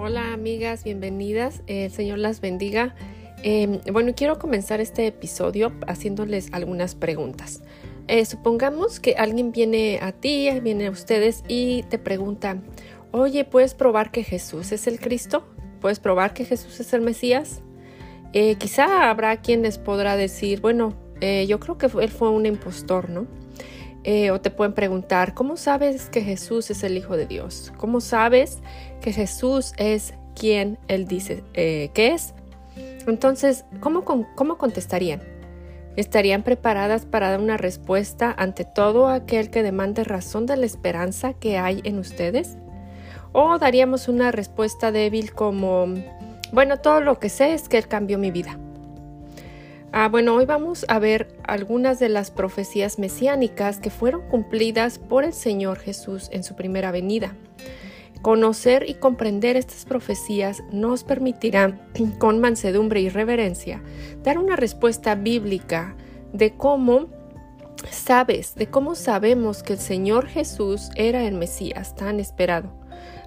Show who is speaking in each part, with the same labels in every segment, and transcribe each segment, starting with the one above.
Speaker 1: Hola amigas, bienvenidas. El Señor las bendiga. Eh, bueno, quiero comenzar este episodio haciéndoles algunas preguntas. Eh, supongamos que alguien viene a ti, viene a ustedes y te pregunta, oye, ¿puedes probar que Jesús es el Cristo? ¿Puedes probar que Jesús es el Mesías? Eh, quizá habrá quien les podrá decir, bueno, eh, yo creo que él fue un impostor, ¿no? Eh, o te pueden preguntar, ¿cómo sabes que Jesús es el Hijo de Dios? ¿Cómo sabes que Jesús es quien Él dice que es? Entonces, ¿cómo, ¿cómo contestarían? ¿Estarían preparadas para dar una respuesta ante todo aquel que demande razón de la esperanza que hay en ustedes? ¿O daríamos una respuesta débil como, bueno, todo lo que sé es que Él cambió mi vida? Ah, bueno, hoy vamos a ver algunas de las profecías mesiánicas que fueron cumplidas por el Señor Jesús en su primera venida. Conocer y comprender estas profecías nos permitirá, con mansedumbre y reverencia, dar una respuesta bíblica de cómo sabes, de cómo sabemos que el Señor Jesús era el Mesías tan esperado.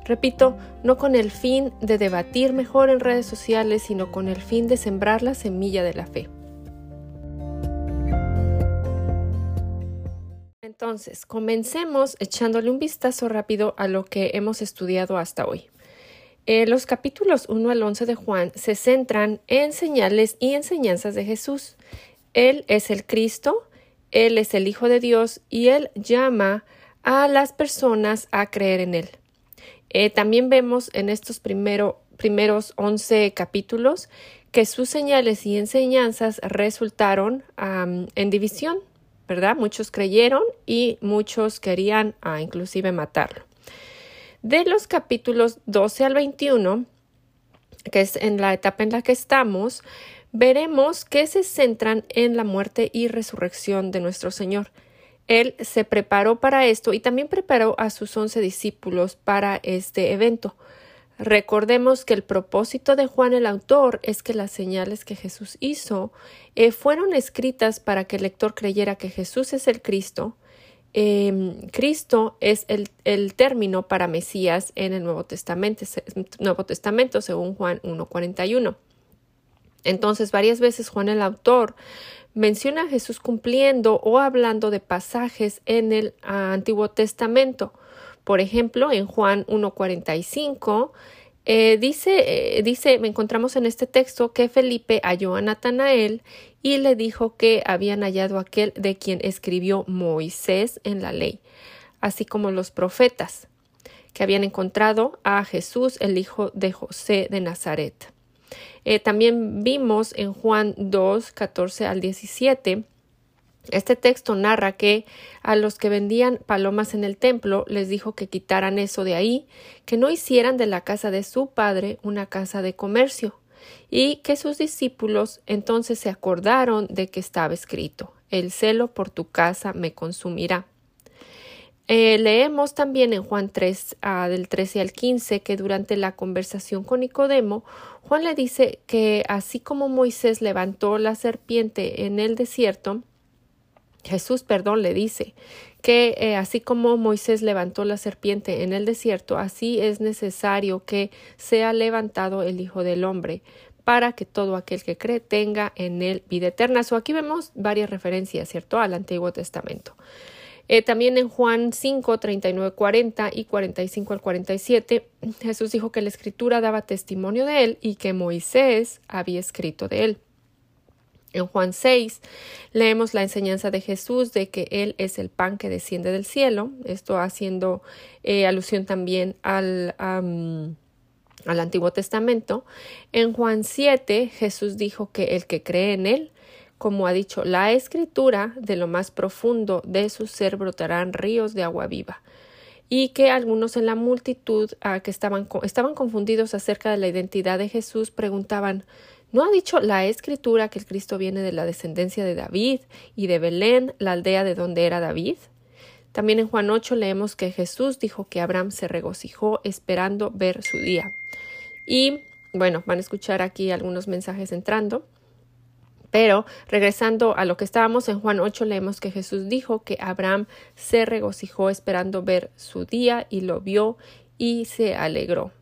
Speaker 1: Repito, no con el fin de debatir mejor en redes sociales, sino con el fin de sembrar la semilla de la fe. Entonces, comencemos echándole un vistazo rápido a lo que hemos estudiado hasta hoy. Eh, los capítulos 1 al 11 de Juan se centran en señales y enseñanzas de Jesús. Él es el Cristo, Él es el Hijo de Dios y Él llama a las personas a creer en Él. Eh, también vemos en estos primeros 11 capítulos que sus señales y enseñanzas resultaron en división Muchos creyeron y muchos querían ah, inclusive matarlo. De los capítulos 12 al 21, que es en la etapa en la que estamos, veremos que se centran en la muerte y resurrección de nuestro Señor. Él se preparó para esto y también preparó a sus once discípulos para este evento. Recordemos que el propósito de Juan el autor es que las señales que Jesús hizo eh, fueron escritas para que el lector creyera que Jesús es el Cristo. Em, Cristo es el, término para Mesías en el Nuevo Testamento, Nuevo Testamento según Juan 1.41. Entonces, varias veces Juan el autor menciona a Jesús cumpliendo o hablando de pasajes en el Antiguo Testamento. Por ejemplo, en Juan 1.45 eh, dice, eh, encontramos en este texto que Felipe halló a Natanael y le dijo que habían hallado aquel de quien escribió Moisés en la ley, así como los profetas, que habían encontrado a Jesús, el hijo de José de Nazaret. Eh, también vimos en Juan 2, 14 al 17 este texto narra que a los que vendían palomas en el templo les dijo que quitaran eso de ahí, que no hicieran de la casa de su padre una casa de comercio, y que sus discípulos entonces se acordaron de que estaba escrito El celo por tu casa me consumirá. Eh, leemos también en Juan 3, ah, del 13 al 15, que durante la conversación con Nicodemo, Juan le dice que así como Moisés levantó la serpiente en el desierto, Jesús, perdón, le dice que eh, así como Moisés levantó la serpiente en el desierto, así es necesario que sea levantado el Hijo del Hombre para que todo aquel que cree tenga en él vida eterna. So, aquí vemos varias referencias, ¿cierto?, al Antiguo Testamento. Eh, también en Juan 5, 39, 40 y 45 al 47, Jesús dijo que la Escritura daba testimonio de él y que Moisés había escrito de él. En Juan 6 leemos la enseñanza de Jesús de que Él es el pan que desciende del cielo, esto haciendo eh, alusión también al, al Antiguo Testamento. En Juan 7 Jesús dijo que el que cree en Él, como ha dicho la Escritura, de lo más profundo de su ser brotarán ríos de agua viva y que algunos en la multitud ah, que estaban, estaban confundidos acerca de la identidad de Jesús preguntaban ¿No ha dicho la escritura que el Cristo viene de la descendencia de David y de Belén, la aldea de donde era David? También en Juan 8 leemos que Jesús dijo que Abraham se regocijó esperando ver su día. Y bueno, van a escuchar aquí algunos mensajes entrando. Pero regresando a lo que estábamos en Juan 8, leemos que Jesús dijo que Abraham se regocijó esperando ver su día y lo vio y se alegró.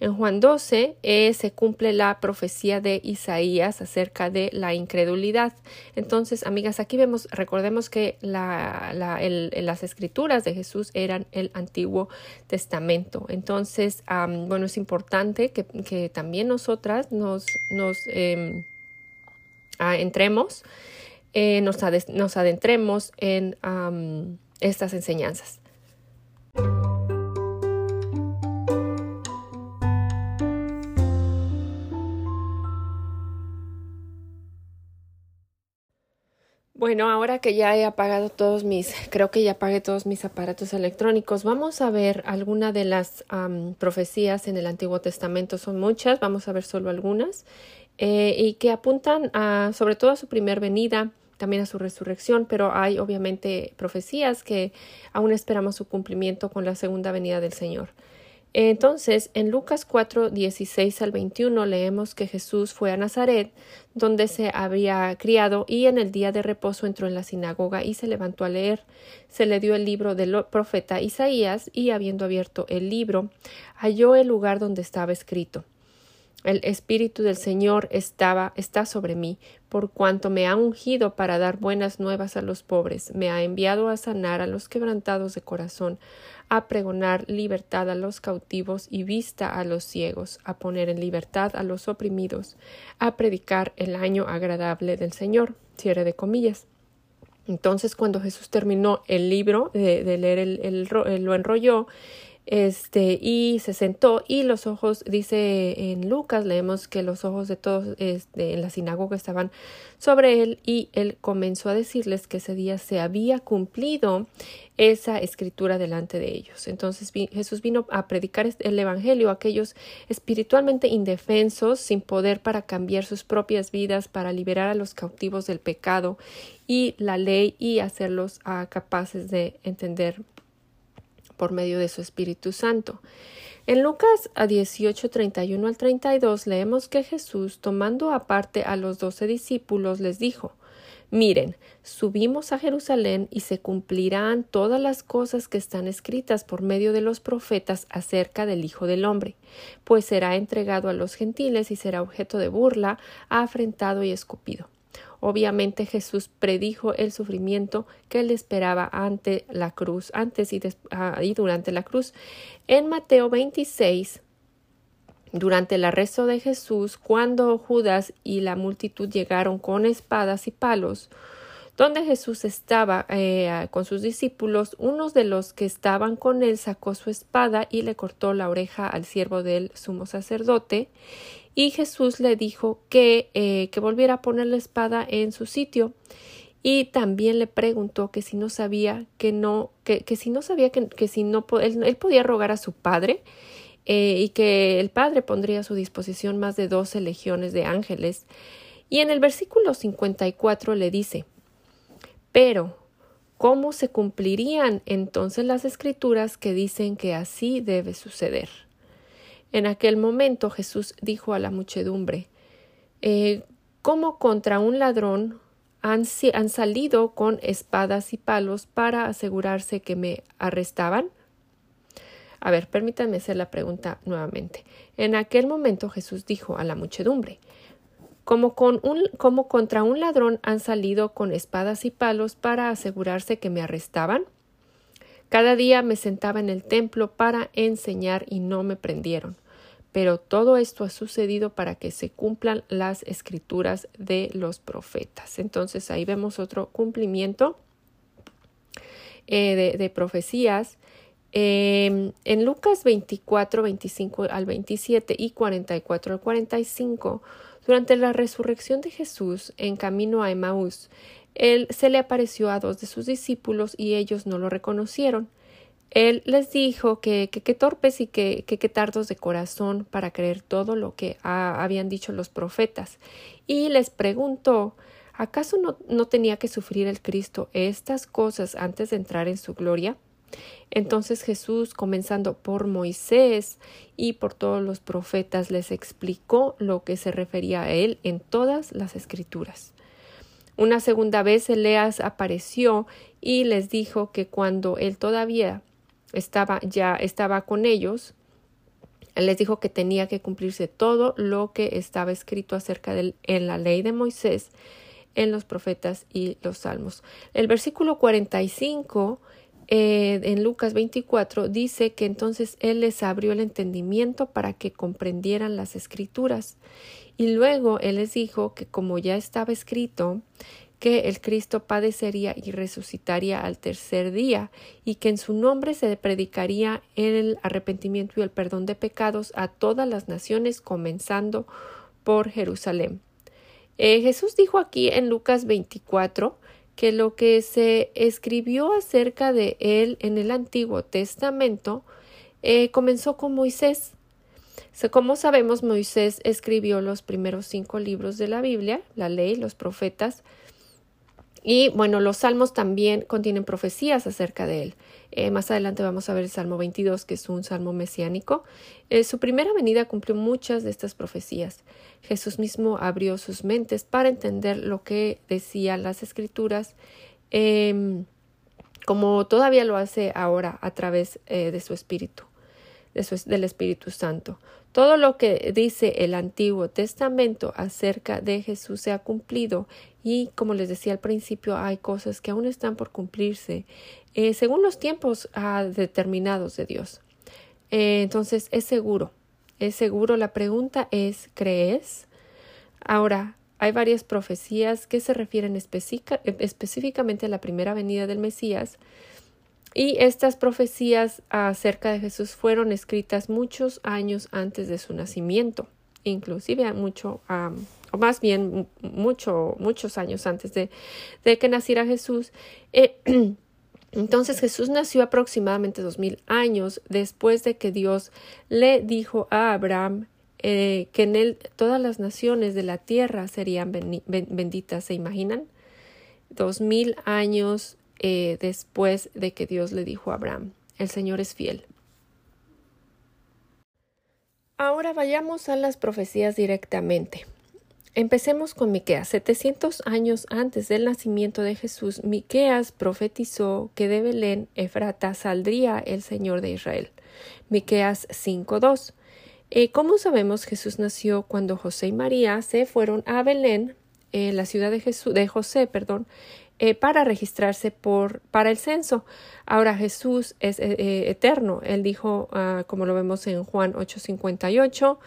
Speaker 1: En Juan 12 eh, se cumple la profecía de Isaías acerca de la incredulidad. Entonces, amigas, aquí vemos, recordemos que la, las escrituras de Jesús eran el Antiguo Testamento. Entonces, bueno, es importante que, también nosotras nos, nos em, entremos, eh, nos, adentremos en estas enseñanzas. Bueno, ahora que ya he apagado todos mis, creo que ya apagué todos mis aparatos electrónicos, vamos a ver alguna de las profecías en el Antiguo Testamento. Son muchas, vamos a ver solo algunas, eh, y que apuntan a, sobre todo a su primer venida, también a su resurrección, pero hay obviamente profecías que aún esperamos su cumplimiento con la segunda venida del Señor. Entonces, en Lucas 4, 16 al 21 leemos que Jesús fue a Nazaret, donde se había criado, y en el día de reposo entró en la sinagoga y se levantó a leer. Se le dio el libro del profeta Isaías, y habiendo abierto el libro, halló el lugar donde estaba escrito. El Espíritu del Señor estaba, está sobre mí, por cuanto me ha ungido para dar buenas nuevas a los pobres, me ha enviado a sanar a los quebrantados de corazón, a pregonar libertad a los cautivos y vista a los ciegos, a poner en libertad a los oprimidos, a predicar el año agradable del Señor. Cierre de comillas. Entonces, cuando Jesús terminó el libro de, leer, el, lo enrolló este, y se sentó y los ojos, dice en Lucas, leemos que los ojos de todos este, en la sinagoga estaban sobre él y él comenzó a decirles que ese día se había cumplido esa escritura delante de ellos. Entonces Jesús vino a predicar el Evangelio a aquellos espiritualmente indefensos, sin poder para cambiar sus propias vidas, para liberar a los cautivos del pecado y la ley y hacerlos capaces de entender por medio de su Espíritu Santo. En Lucas a 18, 31 al 32 leemos que Jesús, tomando aparte a los doce discípulos, les dijo Miren, subimos a Jerusalén y se cumplirán todas las cosas que están escritas por medio de los profetas acerca del Hijo del Hombre, pues será entregado a los gentiles y será objeto de burla, afrentado y escupido. Obviamente Jesús predijo el sufrimiento que le esperaba ante la cruz, antes ah, y, durante la cruz. En Mateo 26, durante el arresto de Jesús, cuando Judas y la multitud llegaron con espadas y palos, donde Jesús estaba eh, con sus discípulos, uno de los que estaban con él sacó su espada y le cortó la oreja al siervo del sumo sacerdote, y Jesús le dijo que, eh, que volviera a poner la espada en su sitio y también le preguntó que si no sabía que no que, que si no sabía que, que si no él, podía rogar a su padre eh, y que el padre pondría a su disposición más de doce legiones de ángeles y en el versículo 54 le dice pero ¿cómo se cumplirían entonces las escrituras que dicen que así debe suceder? En aquel momento Jesús dijo a la muchedumbre eh, ¿Cómo contra un ladrón han, salido con espadas y palos para asegurarse que me arrestaban? A ver, permítanme hacer la pregunta nuevamente. En aquel momento Jesús dijo a la muchedumbre como contra un ladrón han salido con espadas y palos para asegurarse que me arrestaban? Cada día me sentaba en el templo para enseñar y no me prendieron. Pero todo esto ha sucedido para que se cumplan las escrituras de los profetas. Entonces ahí vemos otro cumplimiento eh, de, profecías. Em, en Lucas 24, 25 al 27 y 44 al 45, durante la resurrección de Jesús en camino a Emaús, él se le apareció a dos de sus discípulos y ellos no lo reconocieron. Él les dijo que qué torpes y que qué tardos de corazón para creer todo lo que habían dicho los profetas, y les preguntó ¿acaso no, no tenía que sufrir el Cristo estas cosas antes de entrar en su gloria? Entonces Jesús, comenzando por Moisés y por todos los profetas, les explicó lo que se refería a él en todas las escrituras. Una segunda vez Eleas apareció y les dijo que cuando él todavía estaba ya estaba con ellos, Él les dijo que tenía que cumplirse todo lo que estaba escrito acerca de él en la ley de Moisés, en los profetas y los salmos. El versículo 45 eh, en Lucas 24 dice que entonces Él les abrió el entendimiento para que comprendieran las escrituras. Y luego Él les dijo que como ya estaba escrito, que el Cristo padecería y resucitaría al tercer día, y que en su nombre se predicaría el arrepentimiento y el perdón de pecados a todas las naciones, comenzando por Jerusalén. Eh, Jesús dijo aquí en Lucas 24 que lo que se escribió acerca de él en el Antiguo Testamento eh, comenzó con Moisés. Como sabemos, Moisés escribió los primeros cinco libros de la Biblia, la ley, los profetas, y bueno, los salmos también contienen profecías acerca de él. Eh, más adelante vamos a ver el Salmo 22, que es un salmo mesiánico. Eh, su primera venida cumplió muchas de estas profecías. Jesús mismo abrió sus mentes para entender lo que decían las escrituras, em, como todavía lo hace ahora a través eh, de su espíritu, del Espíritu Santo. Todo lo que dice el Antiguo Testamento acerca de Jesús se ha cumplido y, como les decía al principio, hay cosas que aún están por cumplirse eh, según los tiempos ah, determinados de Dios. Eh, entonces, es seguro, es seguro. La pregunta es, ¿crees? Ahora, hay varias profecías que se refieren específicamente a la primera venida del Mesías, y estas profecías acerca de Jesús fueron escritas muchos años antes de su nacimiento, inclusive mucho, o más bien mucho, muchos años antes de, de que naciera Jesús. Eh, entonces Jesús nació aproximadamente dos mil años después de que Dios le dijo a Abraham eh, que en él todas las naciones de la tierra serían benditas. ¿Se imaginan? Dos mil años eh, después de que Dios le dijo a Abraham, el Señor es fiel. Ahora vayamos a las profecías directamente. Empecemos con Miqueas. 700 años antes del nacimiento de Jesús, Miqueas profetizó que de Belén, Efrata, saldría el Señor de Israel. Miqueas 5:2. Eh, como sabemos, Jesús nació cuando José y María se fueron a Belén, en la ciudad de José, perdón, eh, para registrarse por, para el censo. Ahora Jesús es eh, eh, eterno. Él dijo, ah, como lo vemos en Juan 8:58,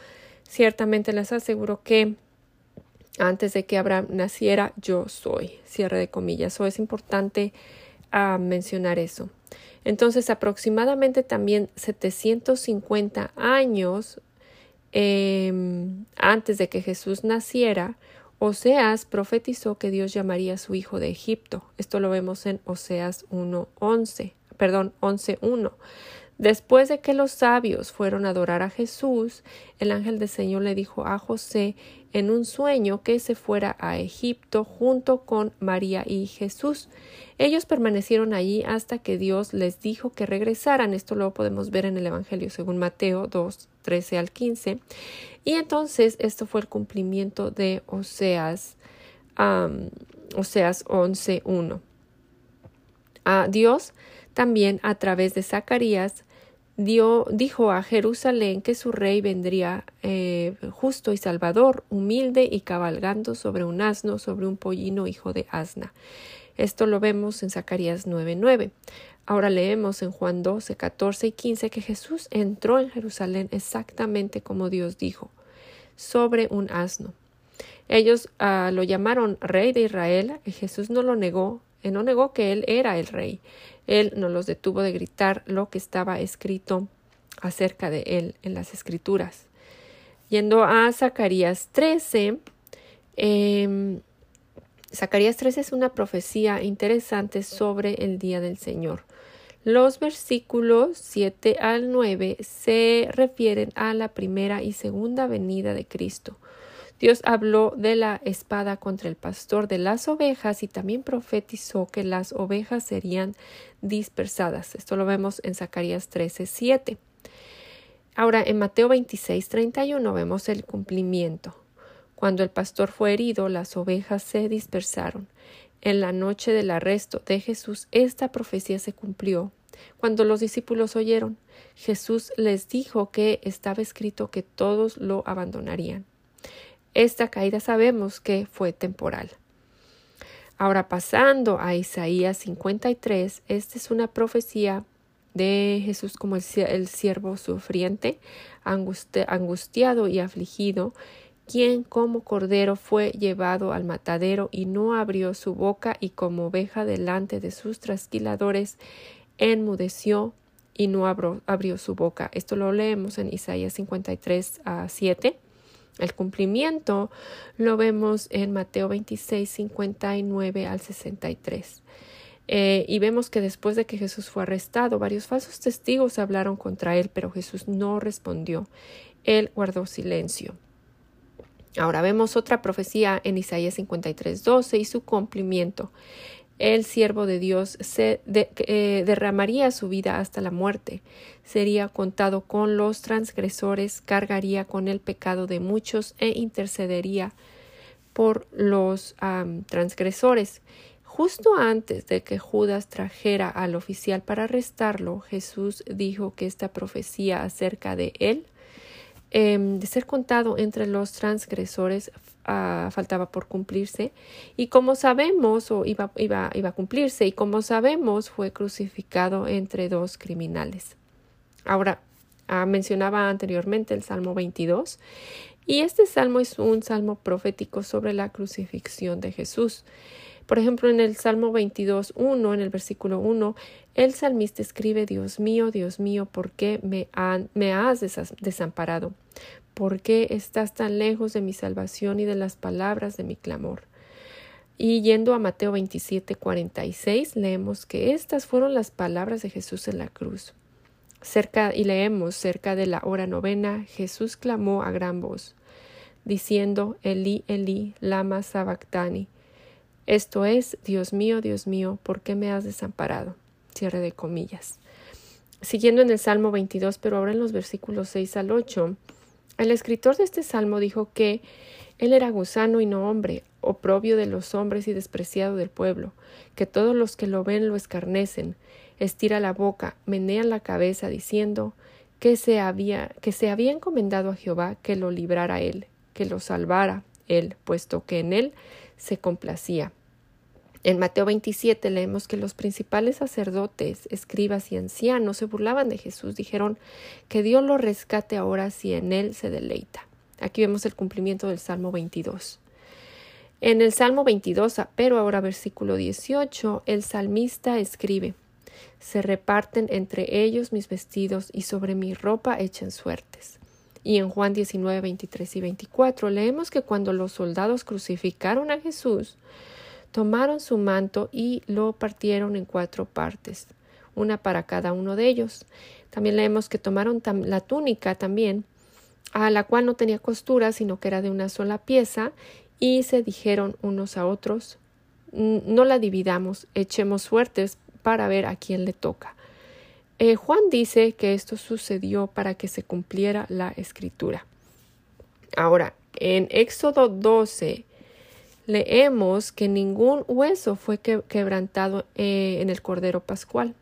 Speaker 1: ciertamente les aseguro que antes de que Abraham naciera, yo soy. Cierre de comillas. Eso es importante ah, mencionar eso. Entonces, aproximadamente también 750 años em, antes de que Jesús naciera, Oseas profetizó que Dios llamaría a su hijo de Egipto. Esto lo vemos en Oseas 1.11, perdón, 11.1. Después de que los sabios fueron a adorar a Jesús, el ángel del Señor le dijo a José en un sueño que se fuera a Egipto junto con María y Jesús. Ellos permanecieron allí hasta que Dios les dijo que regresaran. Esto lo podemos ver en el Evangelio según Mateo 2, 13 al 15. Y entonces esto fue el cumplimiento de Oseas, Oseas 11.1. a Dios también a través de Zacarías dio, dijo a Jerusalén que su rey vendría eh, justo y salvador, humilde y cabalgando sobre un asno, sobre un pollino hijo de asna. Esto lo vemos en Zacarías 9:9. Ahora leemos en Juan 12, 14 y 15 que Jesús entró en Jerusalén exactamente como Dios dijo, sobre un asno. Ellos ah, lo llamaron rey de Israel y Jesús no lo negó, él no negó que él era el rey. Él no los detuvo de gritar lo que estaba escrito acerca de él en las escrituras. Yendo a Zacarías 13, eh, Zacarías 13 es una profecía interesante sobre el día del Señor. Los versículos 7 al 9 se refieren a la primera y segunda venida de Cristo. Dios habló de la espada contra el pastor de las ovejas y también profetizó que las ovejas serían dispersadas. Esto lo vemos en Zacarías 13, 7. Ahora, en Mateo 26, 31 vemos el cumplimiento. Cuando el pastor fue herido, las ovejas se dispersaron. En la noche del arresto de Jesús, esta profecía se cumplió Cuando los discípulos oyeron, Jesús les dijo que estaba escrito que todos lo abandonarían. Esta caída sabemos que fue temporal. Ahora pasando a Isaías 53, esta es una profecía de Jesús como el, siervo sufriente, angustiado y afligido, quien como cordero fue llevado al matadero y no abrió su boca y como oveja delante de sus trasquiladores enmudeció y no abrió, su boca. Esto lo leemos en Isaías 53 a 7. El cumplimiento lo vemos en Mateo 26, 59 al 63. Eh, y vemos que después de que Jesús fue arrestado, varios falsos testigos hablaron contra él, pero Jesús no respondió. Él guardó silencio. Ahora vemos otra profecía en Isaías 53, 12 y su cumplimiento. El siervo de Dios eh, derramaría su vida hasta la muerte, sería contado con los transgresores, cargaría con el pecado de muchos e intercedería por los transgresores. Justo antes de que Judas trajera al oficial para arrestarlo, Jesús dijo que esta profecía acerca de él, em, de ser contado entre los transgresores, ah, faltaba por cumplirse. Y como sabemos, o iba, iba, iba a cumplirse, y como sabemos, fue crucificado entre dos criminales. Ahora, ah, mencionaba anteriormente el Salmo 22, y este salmo es un salmo profético sobre la crucifixión de Jesús. Por ejemplo, en el Salmo 22, 1, en el versículo 1, el salmista escribe, Dios mío, Dios mío, ¿por qué me, me has desamparado? ¿Por qué estás tan lejos de mi salvación y de las palabras de mi clamor? Y yendo a Mateo 27, 46, leemos que estas fueron las palabras de Jesús en la cruz. Cerca, y leemos cerca de la hora novena, Jesús clamó a gran voz, diciendo, Eli, Eli, lama sabactani, esto es, Dios mío, Dios mío, ¿por qué me has desamparado? Cierre de comillas. Siguiendo en el Salmo 22, pero ahora en los versículos 6 al 8, el escritor de este salmo dijo que él era gusano y no hombre, oprobio de los hombres y despreciado del pueblo, que todos los que lo ven lo escarnecen, estira la boca, menea la cabeza, diciendo que se había, que se había encomendado a Jehová que lo librara él, que lo salvara él, puesto que en él se complacía. En Mateo 27 leemos que los principales sacerdotes, escribas y ancianos se burlaban de Jesús, dijeron que Dios lo rescate ahora si en él se deleita. Aquí vemos el cumplimiento del Salmo 22. En el Salmo 22, pero ahora versículo 18, el salmista escribe, Se reparten entre ellos mis vestidos y sobre mi ropa echan suertes. Y en Juan 19, 23 y 24 leemos que cuando los soldados crucificaron a Jesús, tomaron su manto y lo partieron en cuatro partes, una para cada uno de ellos. También leemos que tomaron la túnica también, a la cual no tenía costura, sino que era de una sola pieza, y se dijeron unos a otros, no la dividamos, echemos suertes para ver a quién le toca. Eh, Juan dice que esto sucedió para que se cumpliera la escritura. Ahora, en Éxodo 12 leemos que ningún hueso fue quebrantado eh, en el Cordero Pascual.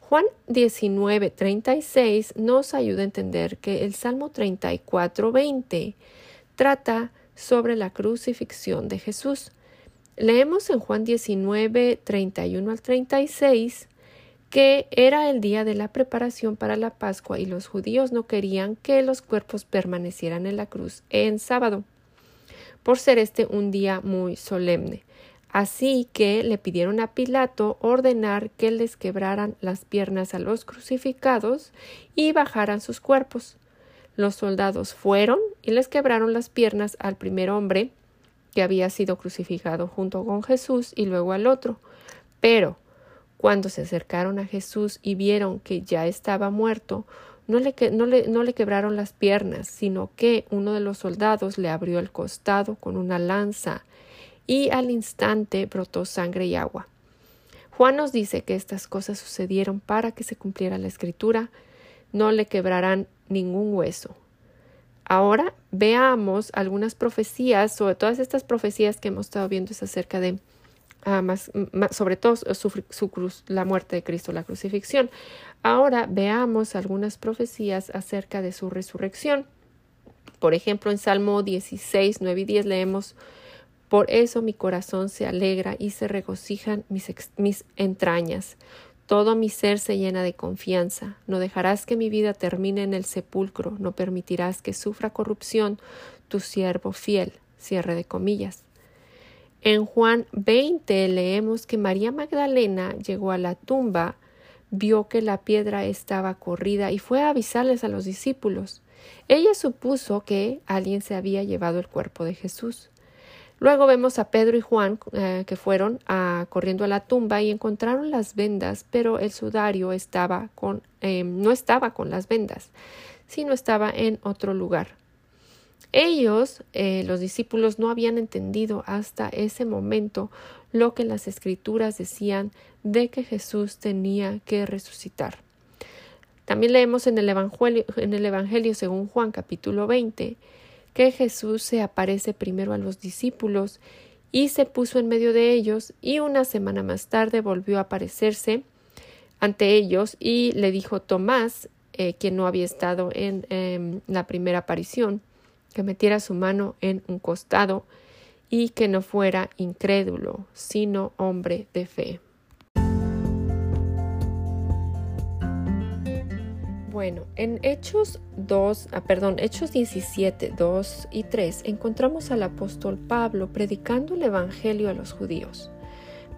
Speaker 1: Juan 19, 36 nos ayuda a entender que el Salmo 34, 20 trata sobre la crucifixión de Jesús. Leemos en Juan 19, 31 al 36 que era el día de la preparación para la Pascua y los judíos no querían que los cuerpos permanecieran en la cruz en sábado, por ser este un día muy solemne. Así que le pidieron a Pilato ordenar que les quebraran las piernas a los crucificados y bajaran sus cuerpos. Los soldados fueron y les quebraron las piernas al primer hombre que había sido crucificado junto con Jesús y luego al otro. Pero cuando se acercaron a Jesús y vieron que ya estaba muerto, no le, no, le, no le, quebraron las piernas, sino que uno de los soldados le abrió el costado con una lanza y al instante brotó sangre y agua. Juan nos dice que estas cosas sucedieron para que se cumpliera la escritura, no le quebrarán ningún hueso. Ahora veamos algunas profecías, sobre todas estas profecías que hemos estado viendo es acerca de más, sobre todo su, cruz, la muerte de Cristo, la crucifixión. Ahora veamos algunas profecías acerca de su resurrección. Por ejemplo, en Salmo 16, 9 y 10 leemos, Por eso mi corazón se alegra y se regocijan mis, entrañas. Todo mi ser se llena de confianza. No dejarás que mi vida termine en el sepulcro, no permitirás que sufra corrupción tu siervo fiel. Cierre de comillas. En Juan 20 leemos que María Magdalena llegó a la tumba, vio que la piedra estaba corrida y fue a avisarles a los discípulos. Ella supuso que alguien se había llevado el cuerpo de Jesús. Luego vemos a Pedro y Juan eh, que fueron a, corriendo a la tumba y encontraron las vendas, pero el sudario estaba con, eh, no estaba con las vendas, sino estaba en otro lugar. Ellos, eh, los discípulos, no habían entendido hasta ese momento lo que las escrituras decían de que Jesús tenía que resucitar. También leemos en el Evangelio, en el Evangelio según Juan capítulo 20 que Jesús se aparece primero a los discípulos y se puso en medio de ellos y una semana más tarde volvió a aparecerse ante ellos y le dijo Tomás, eh, quien no había estado en em, la primera aparición, que metiera su mano en un costado y que no fuera incrédulo, sino hombre de fe. Bueno, en Hechos 2, ah, perdón, Hechos 17, 2 y 3 encontramos al apóstol Pablo predicando el Evangelio a los judíos.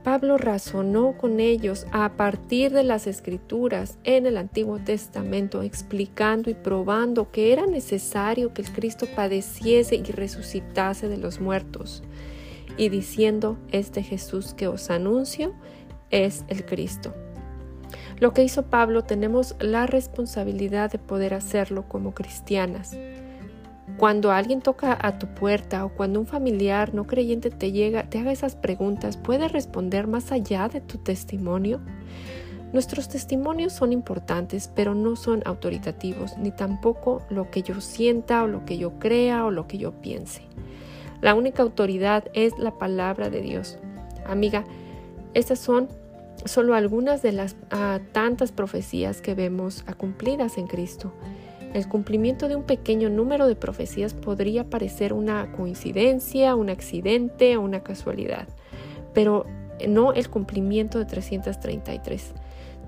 Speaker 1: Pablo razonó con ellos a partir de las escrituras en el Antiguo Testamento, explicando y probando que era necesario que el Cristo padeciese y resucitase de los muertos, y diciendo, este Jesús que os anuncio es el Cristo. Lo que hizo Pablo tenemos la responsabilidad de poder hacerlo como cristianas. Cuando alguien toca a tu puerta o cuando un familiar no creyente te llega, te haga esas preguntas, ¿puedes responder más allá de tu testimonio? Nuestros testimonios son importantes, pero no son autoritativos, ni tampoco lo que yo sienta o lo que yo crea o lo que yo piense. La única autoridad es la palabra de Dios. Amiga, estas son solo algunas de las ah, tantas profecías que vemos cumplidas en Cristo. El cumplimiento de un pequeño número de profecías podría parecer una coincidencia, un accidente o una casualidad, pero no el cumplimiento de 333.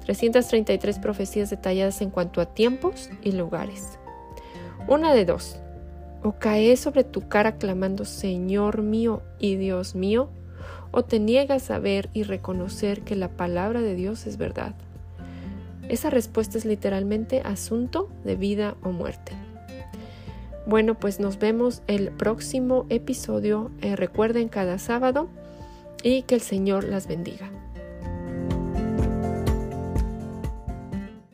Speaker 1: 333 profecías detalladas en cuanto a tiempos y lugares. Una de dos. O caes sobre tu cara clamando Señor mío y Dios mío, o te niegas a ver y reconocer que la palabra de Dios es verdad. Esa respuesta es literalmente asunto de vida o muerte. Bueno, pues nos vemos el próximo episodio. Eh, recuerden cada sábado y que el Señor las bendiga.